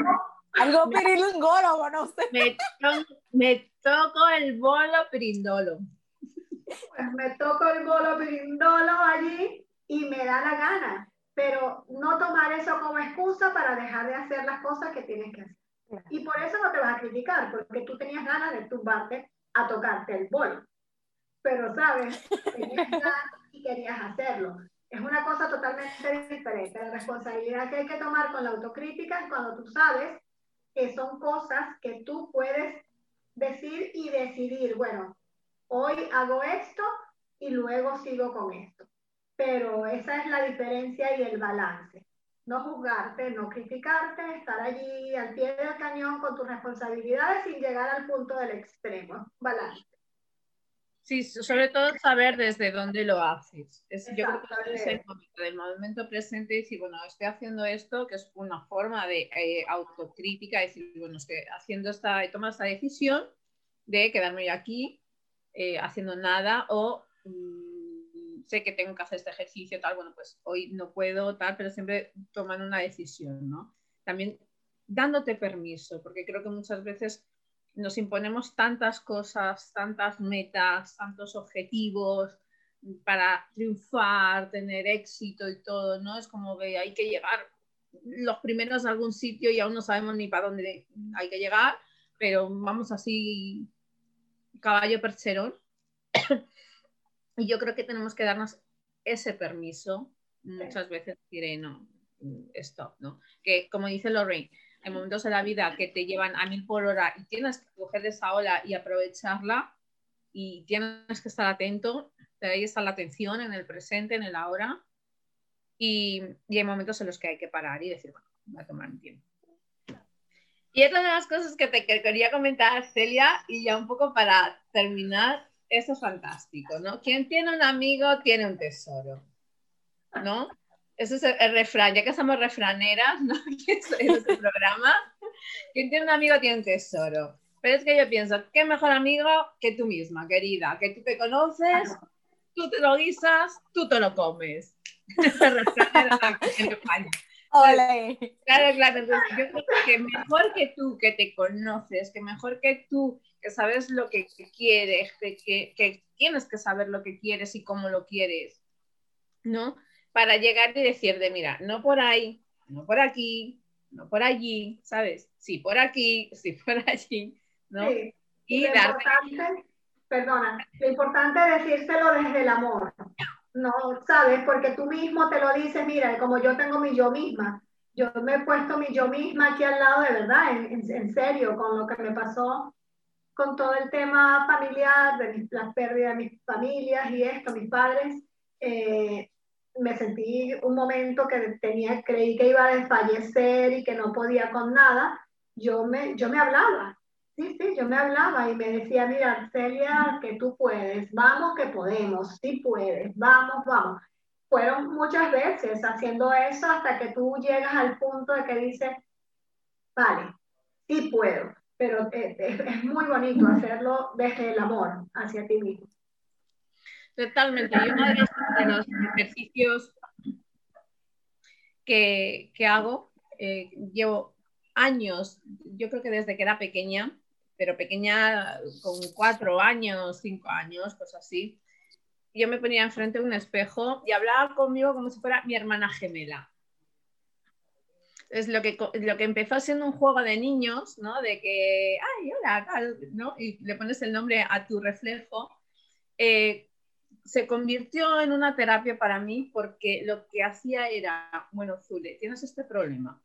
algo pirilingólogo, no sé. Me, me toco el bolo pirindolo. Pues me toco el bolo pirindolo allí y me da la gana, pero no tomar eso como excusa para dejar de hacer las cosas que tienes que hacer. Y por eso no te vas a criticar, porque tú tenías ganas de tumbarte a tocarte el bolo. Pero, ¿sabes? Tenías ganas y querías hacerlo. Es una cosa totalmente diferente. La responsabilidad que hay que tomar con la autocrítica es cuando tú sabes que son cosas que tú puedes decir y decidir, bueno, hoy hago esto y luego sigo con esto. Pero esa es la diferencia y el balance. No juzgarte, no criticarte, estar allí al pie del cañón con tus responsabilidades sin llegar al punto del extremo. Balance. Sí, sobre todo saber desde dónde lo haces. Es, yo creo que es el momento del momento presente y decir, bueno, estoy haciendo esto, que es una forma de eh, autocrítica, decir, bueno, estoy haciendo esta, he tomado esta decisión de quedarme aquí eh, haciendo nada o mm, sé que tengo que hacer este ejercicio, tal, bueno, pues hoy no puedo, tal, pero siempre tomando una decisión, ¿no? También dándote permiso, porque creo que muchas veces nos imponemos tantas cosas, tantas metas, tantos objetivos para triunfar, tener éxito y todo, ¿no? Es como que hay que llegar los primeros a algún sitio y aún no sabemos ni para dónde hay que llegar, pero vamos así caballo percherón. Y yo creo que tenemos que darnos ese permiso muchas veces diré no, stop, ¿no? Que como dice Lorraine, hay momentos de la vida que te llevan a mil por hora y tienes que coger esa ola y aprovecharla y tienes que estar atento, ahí está la atención en el presente, en el ahora y, y hay momentos en los que hay que parar y decir, bueno, voy a tomar un tiempo. Y otra de las cosas que te quería comentar, Celia, y ya un poco para terminar, eso es fantástico, ¿no? Quien tiene un amigo tiene un tesoro, ¿no? Ese es el, refrán, ya que somos refraneras, ¿no? en este programa. Quien tiene un amigo tiene un tesoro. Pero es que yo pienso, ¿qué mejor amigo que tú misma, querida? Que tú te conoces, tú te lo guisas, tú te lo comes. Claro, claro. Entonces, yo creo que mejor que tú, que te conoces, que mejor que tú, que sabes lo que quieres, que, que tienes que saber lo que quieres y cómo lo quieres, ¿no? para llegar y decir de, mira, no por ahí, no por aquí, no por allí, ¿sabes? Sí por aquí, sí por allí, ¿no? Y, perdona, lo importante es decírselo desde el amor, ¿no? ¿Sabes? Porque tú mismo te lo dices, mira, como yo tengo mi yo misma, yo me he puesto mi yo misma aquí al lado de verdad, en, en, serio, con lo que me pasó con todo el tema familiar, de las pérdidas de mis familias y esto, mis padres. Eh, me sentí un momento que tenía, creí que iba a desfallecer y que no podía con nada, yo me, yo me hablaba, sí, sí, yo me hablaba y me decía, mira, Celia, que tú puedes, vamos que podemos, sí puedes, vamos, vamos. fueron muchas veces haciendo eso hasta que tú llegas al punto de que dices, vale, sí puedo, pero es, muy bonito hacerlo desde el amor hacia ti mismo. Totalmente. Y uno de los, ejercicios que, que hago, eh, llevo años, yo creo que desde que era pequeña, pero pequeña con cuatro años, cinco años, cosas así, yo me ponía enfrente de un espejo y hablaba conmigo como si fuera mi hermana gemela. Es lo que, lo que empezó siendo un juego de niños, ¿no? De que, ay, hola, tal, ¿no? Y le pones el nombre a tu reflejo. Eh, se convirtió en una terapia para mí porque lo que hacía era, bueno, Zule, tienes este problema.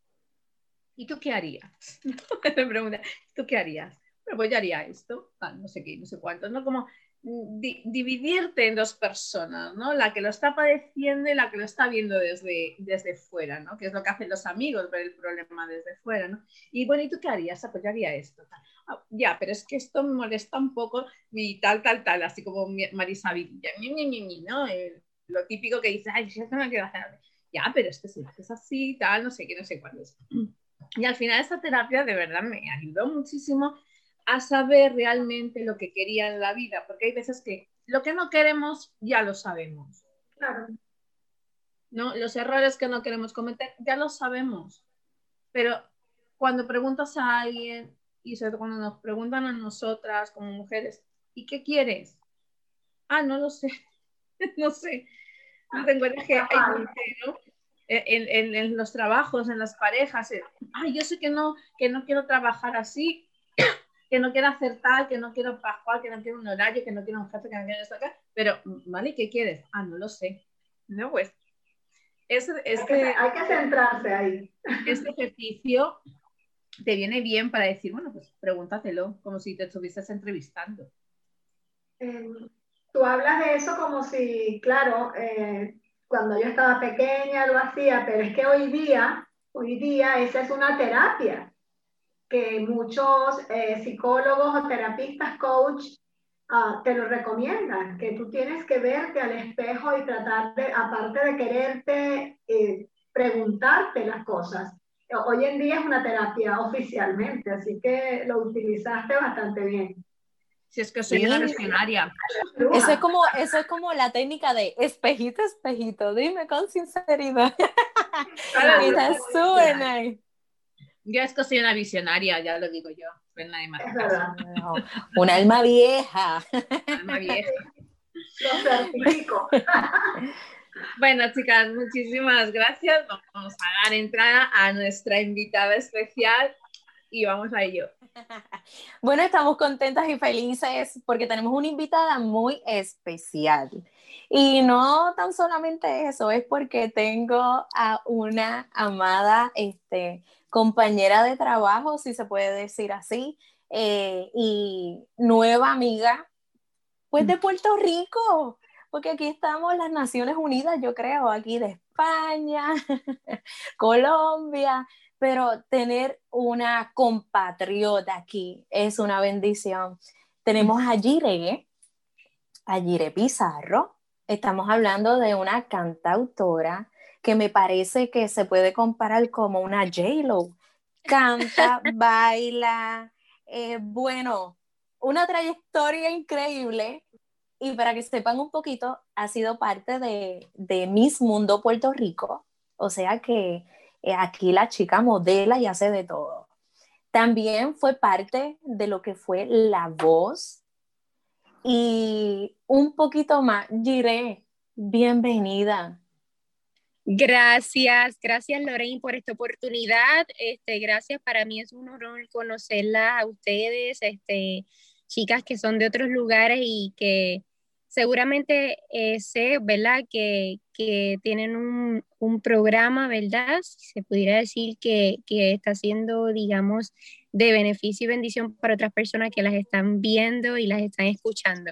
¿Y tú qué harías? Me pregunta, ¿tú qué harías? Pues yo haría esto, no sé qué, no sé cuánto, ¿no? Como dividirte en dos personas, ¿no? La que lo está padeciendo y la que lo está viendo desde, desde fuera, ¿no? Que es lo que hacen los amigos, ver el problema desde fuera, ¿no? Y bueno, ¿y tú qué harías? Ah, pues yo haría esto. Ah, ya, pero es que esto me molesta un poco y tal, tal, tal, así como Marisa Villa, ¿no? lo típico que dice, ay, esto no quiero hacer. Ya, pero es que si lo haces así, tal, no sé qué, no sé cuándo es. Y al final esta terapia de verdad me ayudó muchísimo a saber realmente lo que quería en la vida, porque hay veces que lo que no queremos ya lo sabemos. Claro. ¿No? Los errores que no queremos cometer ya lo sabemos. Pero cuando preguntas a alguien, y sobre cuando nos preguntan a nosotras como mujeres, ¿y qué quieres? Ah, no lo sé. no sé. No tengo que ¿no? En, en, los trabajos, en las parejas, ay, yo sé que no, que no quiero trabajar así, que no quiero hacer tal, que no quiero pascual, que no quiero un horario, que no quiero un jefe, que no quiero esto acá, pero, ¿vale? ¿Qué quieres? Ah, no lo sé. No, pues. Este, hay, que, hay que centrarse ahí. Este ejercicio te viene bien para decir, bueno, pues pregúntatelo, como si te estuvieses entrevistando. Em, tú hablas de eso como si, claro, eh, cuando yo estaba pequeña lo hacía, pero es que hoy día, hoy día esa es una terapia que muchos eh, psicólogos o terapistas, coach, ah, te lo recomiendan, que tú tienes que verte al espejo y tratar de, aparte de quererte, eh, preguntarte las cosas. Hoy en día es una terapia oficialmente, así que lo utilizaste bastante bien. Si es que soy una visionaria. Eso es, como, eso es como la técnica de espejito, espejito, dime con sinceridad. Está súper nice. Yo es que soy una visionaria, ya lo digo yo. Una alma vieja. alma vieja. Lo certifico. Bueno, chicas, muchísimas gracias. Vamos a dar entrada a nuestra invitada especial y vamos a ello. Bueno, estamos contentas y felices porque tenemos una invitada muy especial. Y no tan solamente eso, es porque tengo a una amada este, compañera de trabajo, si se puede decir así, eh, y nueva amiga, pues de Puerto Rico, porque aquí estamos las Naciones Unidas, yo creo, aquí de España, Colombia, pero tener una compatriota aquí es una bendición. Tenemos a Gire, a Gire Pizarro, estamos hablando de una cantautora, que me parece que se puede comparar como una J-Lo. Canta, baila, eh, bueno, una trayectoria increíble. Y para que sepan un poquito, ha sido parte de, de Miss Mundo Puerto Rico. O sea que eh, aquí la chica modela y hace de todo. También fue parte de lo que fue La Voz. Y un poquito más, Giré, bienvenida. Gracias, gracias Lorraine por esta oportunidad. Este, gracias, para mí es un honor conocerla a ustedes, este, chicas que son de otros lugares y que seguramente eh, sé, ¿verdad? Que, que tienen un, un, programa, ¿verdad? Se pudiera decir que, que está siendo, digamos, de beneficio y bendición para otras personas que las están viendo y las están escuchando.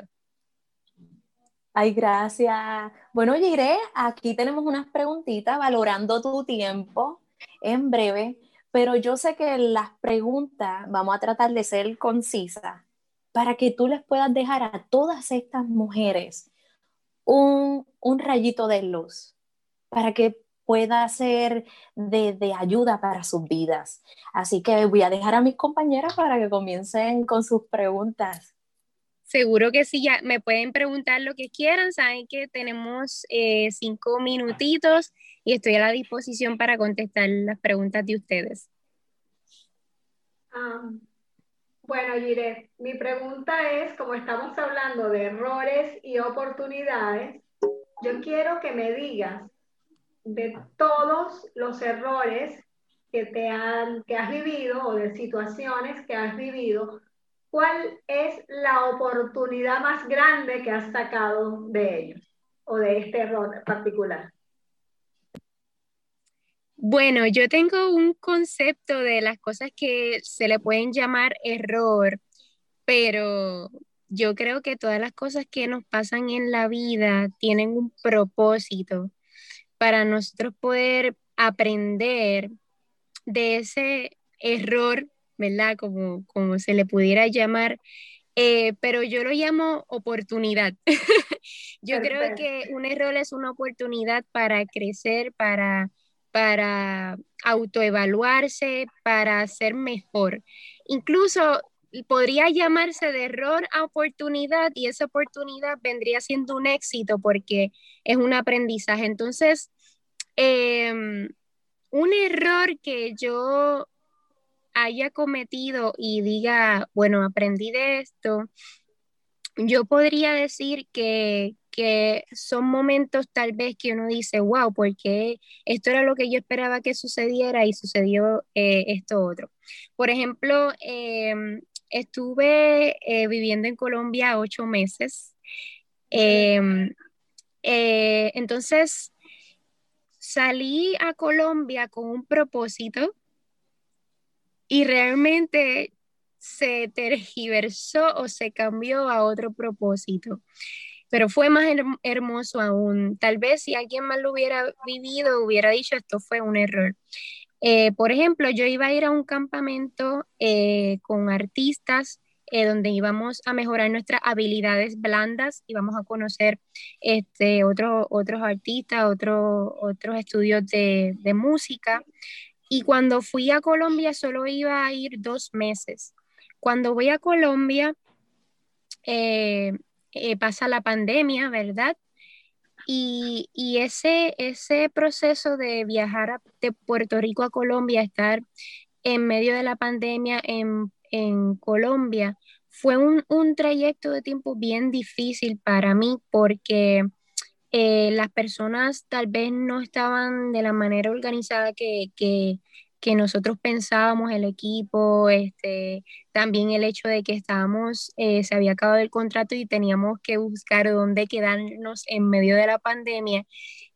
Ay, gracias. Bueno, Giré, aquí tenemos unas preguntitas valorando tu tiempo en breve, pero yo sé que las preguntas vamos a tratar de ser concisas para que tú les puedas dejar a todas estas mujeres un, un rayito de luz para que pueda ser de, de, ayuda para sus vidas. Así que voy a dejar a mis compañeras para que comiencen con sus preguntas. Seguro que sí, ya me pueden preguntar lo que quieran, saben que tenemos eh, cinco minutitos y estoy a la disposición para contestar las preguntas de ustedes. Ah, bueno, Gire, mi pregunta es, como estamos hablando de errores y oportunidades, yo quiero que me digas de todos los errores que, te han, que has vivido o de situaciones que has vivido, ¿cuál es la oportunidad más grande que has sacado de ellos o de este error particular? Bueno, yo tengo un concepto de las cosas que se le pueden llamar error, pero yo creo que todas las cosas que nos pasan en la vida tienen un propósito para nosotros poder aprender de ese error, ¿verdad? Como, como se le pudiera llamar, eh, pero yo lo llamo oportunidad. yo creo que un error es una oportunidad para crecer, para para autoevaluarse, para ser mejor. Incluso podría llamarse de error a oportunidad y esa oportunidad vendría siendo un éxito porque es un aprendizaje. Entonces, em, un error que yo haya cometido y diga, bueno, aprendí de esto, yo podría decir que, que son momentos tal vez que uno dice, wow, porque esto era lo que yo esperaba que sucediera y sucedió eh, esto otro. Por ejemplo, em, estuve eh, viviendo en Colombia ocho meses. Em, eh, entonces, salí a Colombia con un propósito y realmente se tergiversó o se cambió a otro propósito pero fue más hermoso aún. Tal vez si alguien más lo hubiera vivido, hubiera dicho esto fue un error. Eh, por ejemplo, yo iba a ir a un campamento eh, con artistas eh, donde íbamos a mejorar nuestras habilidades blandas, íbamos a conocer este, otros artistas, otros estudios de, de música. Y cuando fui a Colombia solo iba a ir dos meses. Cuando voy a Colombia, eh, eh, pasa la pandemia, ¿verdad? Y, ese, ese proceso de viajar de Puerto Rico a Colombia, estar en medio de la pandemia en, Colombia, fue un, trayecto de tiempo bien difícil para mí porque eh, las personas tal vez no estaban de la manera organizada que, que, nosotros pensábamos, el equipo, este, también el hecho de que estábamos, eh, se había acabado el contrato y teníamos que buscar dónde quedarnos en medio de la pandemia.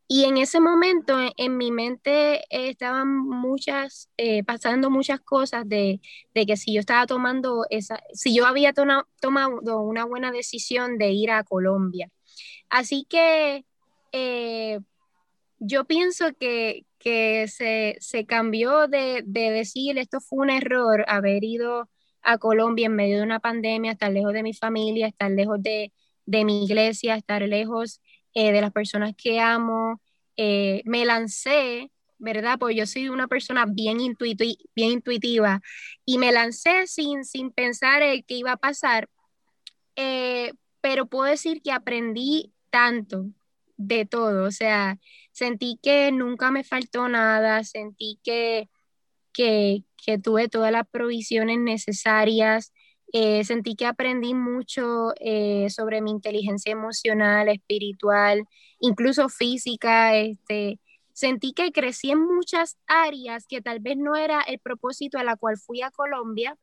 Y en ese momento en, mi mente estaban muchas, eh, pasando muchas cosas de, de, que si yo estaba tomando esa, si yo había tomado una buena decisión de ir a Colombia. Así que eh, yo pienso que, que se, cambió de, decir esto fue un error, haber ido a Colombia en medio de una pandemia, estar lejos de mi familia, estar lejos de, mi iglesia, estar lejos eh, de las personas que amo. Eh, me lancé, ¿verdad? Porque yo soy una persona bien, bien intuitiva y me lancé sin, sin pensar el que iba a pasar, eh, pero puedo decir que aprendí tanto de todo, o sea, sentí que nunca me faltó nada, sentí que, que, tuve todas las provisiones necesarias, eh, sentí que aprendí mucho eh, sobre mi inteligencia emocional, espiritual, incluso física, este, sentí que crecí en muchas áreas que tal vez no era el propósito a la cual fui a Colombia,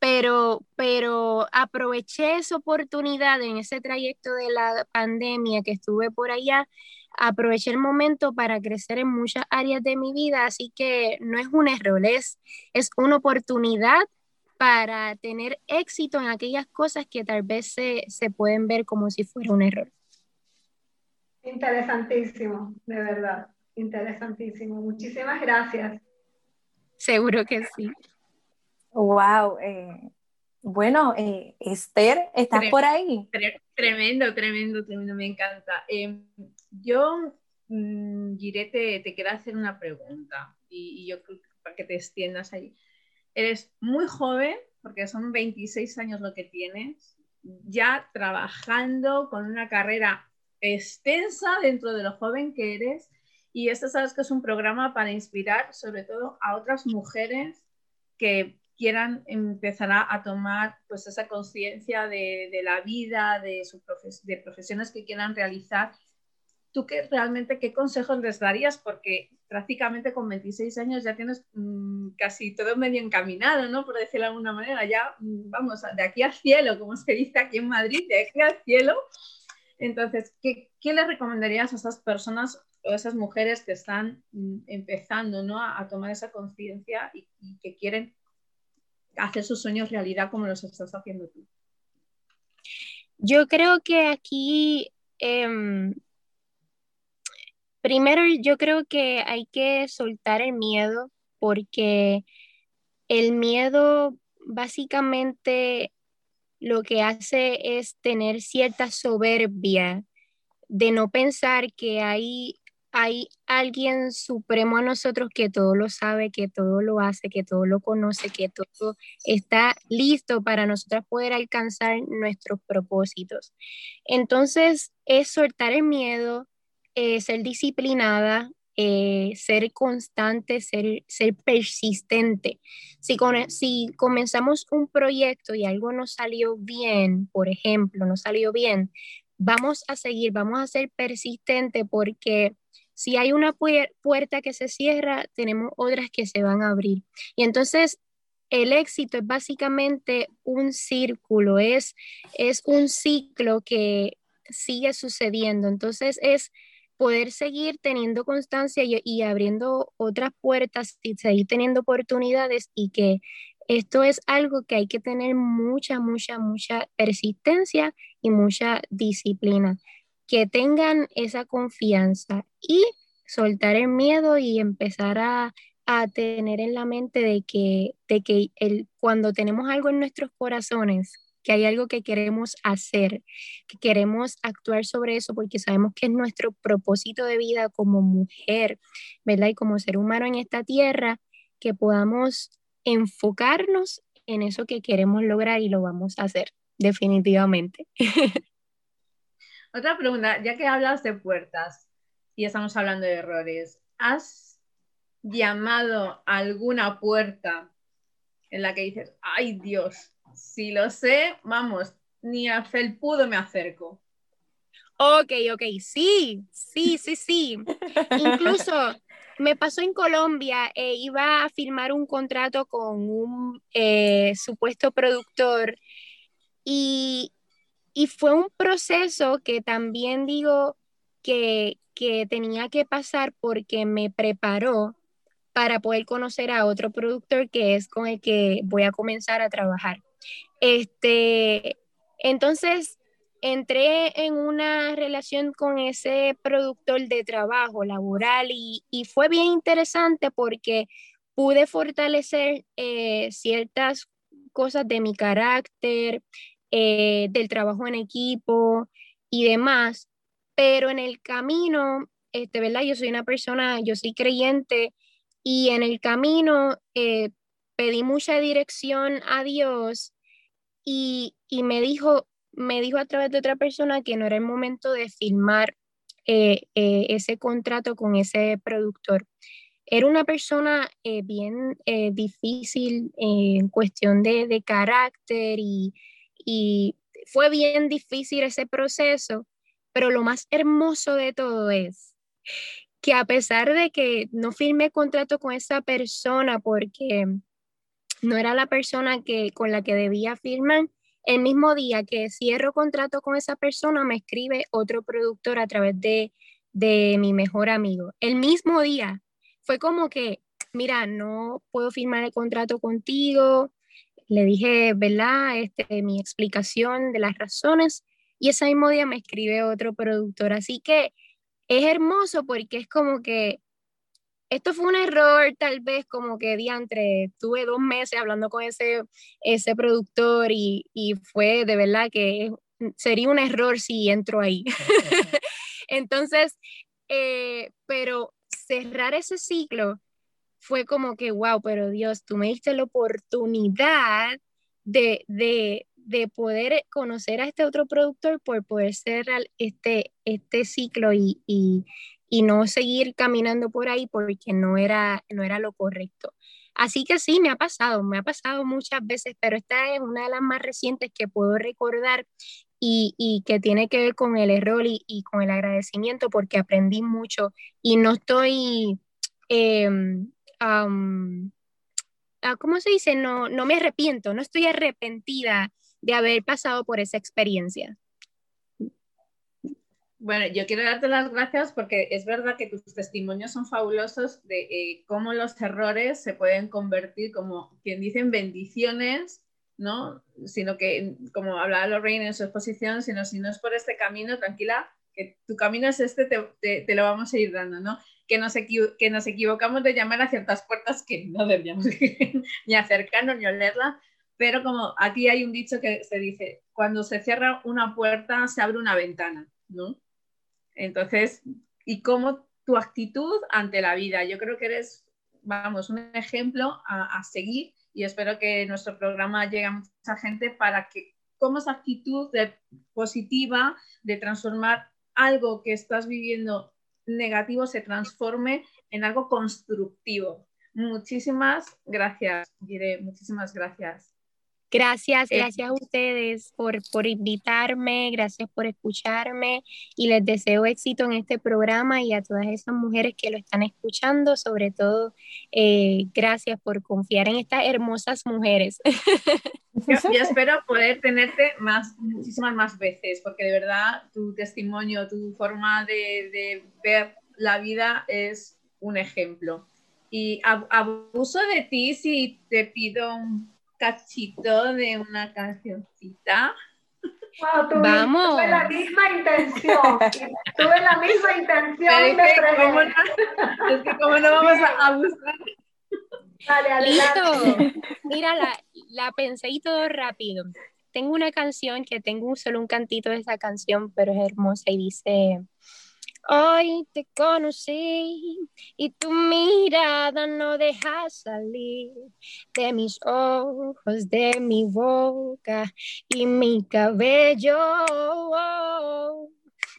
pero, pero aproveché esa oportunidad en ese trayecto de la pandemia que estuve por allá, aproveché el momento para crecer en muchas áreas de mi vida, así que no es un error, es, es una oportunidad para tener éxito en aquellas cosas que tal vez se, se pueden ver como si fuera un error. Interesantísimo, de verdad, interesantísimo. Muchísimas gracias. Seguro que sí. Wow. Eh, bueno, eh, Esther, ¿estás por ahí? Tremendo, tremendo, tremendo, me encanta. Em, yo mm, Girete te quiero hacer una pregunta y, y yo creo que para que te extiendas ahí. Eres muy joven, porque son 26 años lo que tienes, ya trabajando con una carrera extensa dentro de lo joven que eres. Y esto sabes que es un programa para inspirar sobre todo a otras mujeres que quieran empezar a, tomar pues esa conciencia de, de, la vida, de, su de profesiones que quieran realizar. ¿Tú qué, realmente qué consejos les darías? Porque prácticamente con 26 años ya tienes mmm, casi todo medio encaminado, ¿no? Por decirlo de alguna manera, ya mm, vamos, de aquí al cielo, como se dice aquí en Madrid, de aquí al cielo. Entonces, ¿qué, qué le recomendarías a esas personas o a esas mujeres que están mm, empezando ¿no? a, a, tomar esa conciencia y, y, que quieren hacer sus sueños realidad como los estás haciendo tú? Yo creo que aquí, eh, primero yo creo que hay que soltar el miedo porque el miedo básicamente lo que hace es tener cierta soberbia de no pensar que hay, hay alguien supremo a nosotros que todo lo sabe, que todo lo hace, que todo lo conoce, que todo está listo para nosotros poder alcanzar nuestros propósitos. Entonces, es soltar el miedo, eh, ser disciplinada, eh, ser constante, ser, ser persistente. Si, con, si comenzamos un proyecto y algo no salió bien, por ejemplo, no salió bien, vamos a seguir, vamos a ser persistente porque si hay una puer puerta que se cierra, tenemos otras que se van a abrir. Y entonces el éxito es básicamente un círculo, es, es un ciclo que sigue sucediendo. Entonces es poder seguir teniendo constancia y, abriendo otras puertas y seguir teniendo oportunidades y que esto es algo que hay que tener mucha, mucha, mucha persistencia y mucha disciplina. Que tengan esa confianza y soltar el miedo y empezar a, a tener en la mente de que, de que el, cuando tenemos algo en nuestros corazones, que hay algo que queremos hacer, que queremos actuar sobre eso porque sabemos que es nuestro propósito de vida como mujer, ¿verdad? Y como ser humano en esta tierra, que podamos enfocarnos en eso que queremos lograr y lo vamos a hacer, definitivamente. Otra pregunta, ya que hablas de puertas y estamos hablando de errores, ¿has llamado a alguna puerta en la que dices, ay Dios, si lo sé, vamos, ni a felpudo me acerco. Ok, ok, sí, sí, sí, sí. Incluso me pasó en Colombia, eh, iba a firmar un contrato con un eh, supuesto productor y, y, fue un proceso que también digo que, que tenía que pasar porque me preparó para poder conocer a otro productor que es con el que voy a comenzar a trabajar. Este, entonces, entré en una relación con ese productor de trabajo laboral y, fue bien interesante porque pude fortalecer eh, ciertas cosas de mi carácter, eh, del trabajo en equipo y demás, pero en el camino, este, ¿verdad? Yo soy una persona, yo soy creyente y en el camino eh, pedí mucha dirección a Dios y, me, dijo, me dijo a través de otra persona que no era el momento de firmar eh, eh, ese contrato con ese productor. Era una persona bien difícil en cuestión de, de carácter y, y fue bien difícil ese proceso, pero lo más hermoso de todo es que a pesar de que no firmé contrato con esa persona porque no era la persona que, con la que debía firmar. El mismo día que cierro contrato con esa persona, me escribe otro productor a través de, de mi mejor amigo. El mismo día. Fue como que, mira, no puedo firmar el contrato contigo. Le dije, ¿verdad? Este, mi explicación de las razones. Y ese mismo día me escribe otro productor. Así que es hermoso porque es como que esto fue un error, tal vez como que diantre, tuve dos meses hablando con ese, ese productor y, y fue de verdad que sería un error si entro ahí. Entonces, eh, pero cerrar ese ciclo fue como que, wow, pero Dios, tú me diste la oportunidad de, de, de poder conocer a este otro productor por poder cerrar este, este ciclo y, y, y, no seguir caminando por ahí porque no era, no era lo correcto. Así que sí, me ha pasado, me ha pasado muchas veces, pero esta es una de las más recientes que puedo recordar y, y que tiene que ver con el error y, y, con el agradecimiento porque aprendí mucho y no estoy, eh, um, ¿cómo se dice? No, no me arrepiento, no estoy arrepentida de haber pasado por esa experiencia. Bueno, yo quiero darte las gracias porque es verdad que tus testimonios son fabulosos de eh, cómo los errores se pueden convertir, como quien dicen, bendiciones, ¿no? Sino que, como hablaba Lorraine en su exposición, sino si no es por este camino, tranquila, que tu camino es este, te, te, te lo vamos a ir dando, ¿no? Que nos, que nos equivocamos de llamar a ciertas puertas que no deberíamos ni acercarnos ni olerla, pero como aquí hay un dicho que se dice, cuando se cierra una puerta se abre una ventana, ¿no? Entonces, ¿y cómo tu actitud ante la vida? Yo creo que eres, vamos, un ejemplo a, a seguir y espero que nuestro programa llegue a mucha gente para que cómo esa actitud de, positiva de transformar algo que estás viviendo negativo se transforme en algo constructivo. Muchísimas gracias, diré, muchísimas gracias. Gracias, gracias a ustedes por, por invitarme, gracias por escucharme y les deseo éxito en este programa y a todas esas mujeres que lo están escuchando, sobre todo, eh, gracias por confiar en estas hermosas mujeres. Yo, yo, espero poder tenerte más, muchísimas más veces, porque de verdad tu testimonio, tu forma de, de ver la vida es un ejemplo. Y abuso de ti si te pido un cachito de una cancioncita. Wow, tuve, Vamos. Tuve la misma intención. tuve la misma intención. Es que, ¿cómo no, es que como no vamos a abusar. Dale, adelante. Listo. Mira, la, la pensé y todo rápido. Tengo una canción que tengo solo un cantito de esa canción, pero es hermosa y dice, Hoy te conocí y tu mirada no deja salir de mis ojos, de mi boca y mi cabello.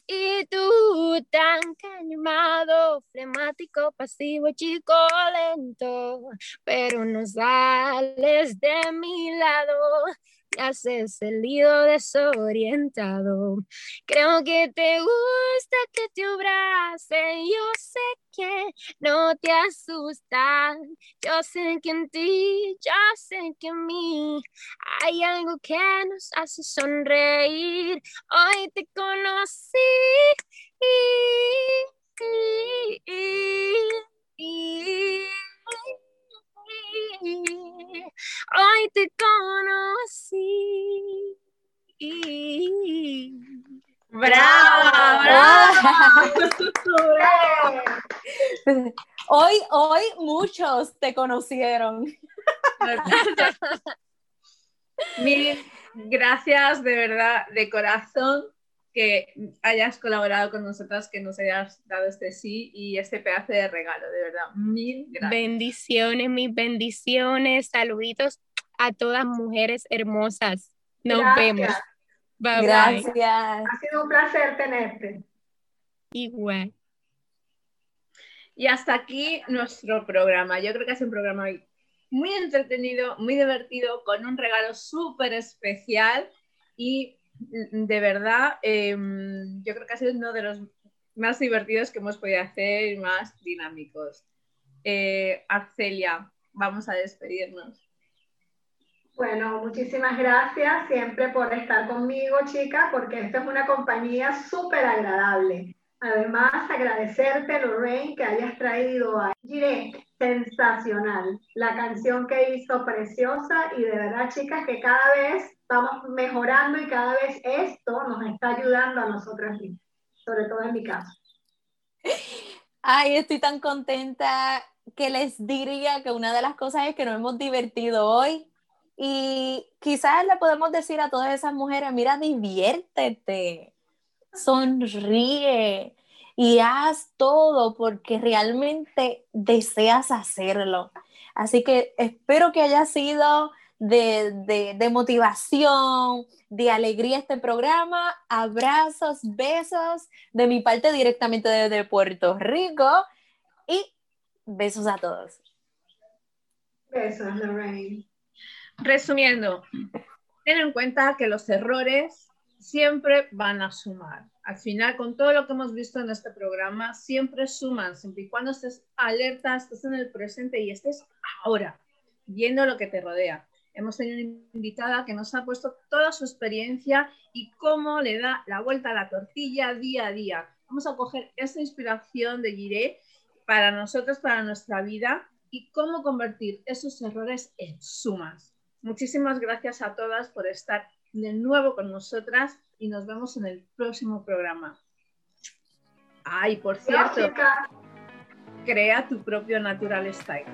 Y tú tan calmado, flemático, pasivo, chico lento, pero no sales de mi lado haces el lío desorientado. Creo que te gusta que te abrace, yo sé que no te asusta. Yo sé que en ti, yo sé que en mí hay algo que nos hace sonreír. Hoy te conocí. Hoy te conocí. ¡Bravo! ¡Bravo! Hoy, hoy muchos te conocieron. Mil gracias de verdad, de corazón, que hayas colaborado con nosotras, que nos hayas dado este sí y este pedazo de regalo, de verdad. Mil gracias. Bendiciones, mis bendiciones, saluditos a todas mujeres hermosas. Nos Gracias. vemos. Bye Gracias. bye. Ha sido un placer tenerte. Igual. Y hasta aquí nuestro programa. Yo creo que sido un programa muy entretenido, muy divertido, con un regalo súper especial y de verdad eh, yo creo que ha sido uno de los más divertidos que hemos podido hacer y más dinámicos. Eh, Arcelia, vamos a despedirnos. Bueno, muchísimas gracias siempre por estar conmigo, chica, porque esta es una compañía súper agradable. Además, agradecerte, Lorraine, que hayas traído a Gire, sensacional. La canción que hizo preciosa y de verdad, chicas, que cada vez vamos mejorando y cada vez esto nos está ayudando a nosotras mismas, sobre todo en mi caso. Ay, estoy tan contenta que les diría que una de las cosas es que nos hemos divertido hoy y quizás le podemos decir a todas esas mujeres, mira, diviértete, sonríe y haz todo porque realmente deseas hacerlo. Así que espero que haya sido de, motivación, de alegría este programa. Abrazos, besos de mi parte directamente desde Puerto Rico y besos a todos. Besos, Lorraine. Resumiendo, ten en cuenta que los errores siempre van a sumar. Al final, con todo lo que hemos visto en este programa, siempre suman, siempre y cuando estés alerta, estés en el presente y estés ahora, viendo lo que te rodea. Hemos tenido una invitada que nos ha puesto toda su experiencia y cómo le da la vuelta a la tortilla día a día. Vamos a coger esa inspiración de Giré para nosotros, para nuestra vida y cómo convertir esos errores en sumas. Muchísimas gracias a todas por estar de nuevo con nosotras y nos vemos en el próximo programa. Ay, por cierto, crea tu propio Natural Style.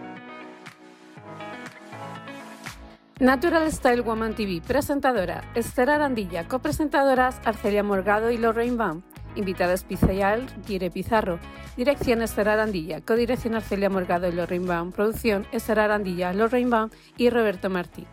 Natural Style Woman TV, presentadora Esther Arandilla, copresentadoras Arcelia Morgado y Lorraine Van, invitada especial Gire Pizarro, dirección Esther Arandilla, codirección Arcelia Morgado y Lorraine Van, producción Esther Arandilla, Lorraine Van y Roberto Martí.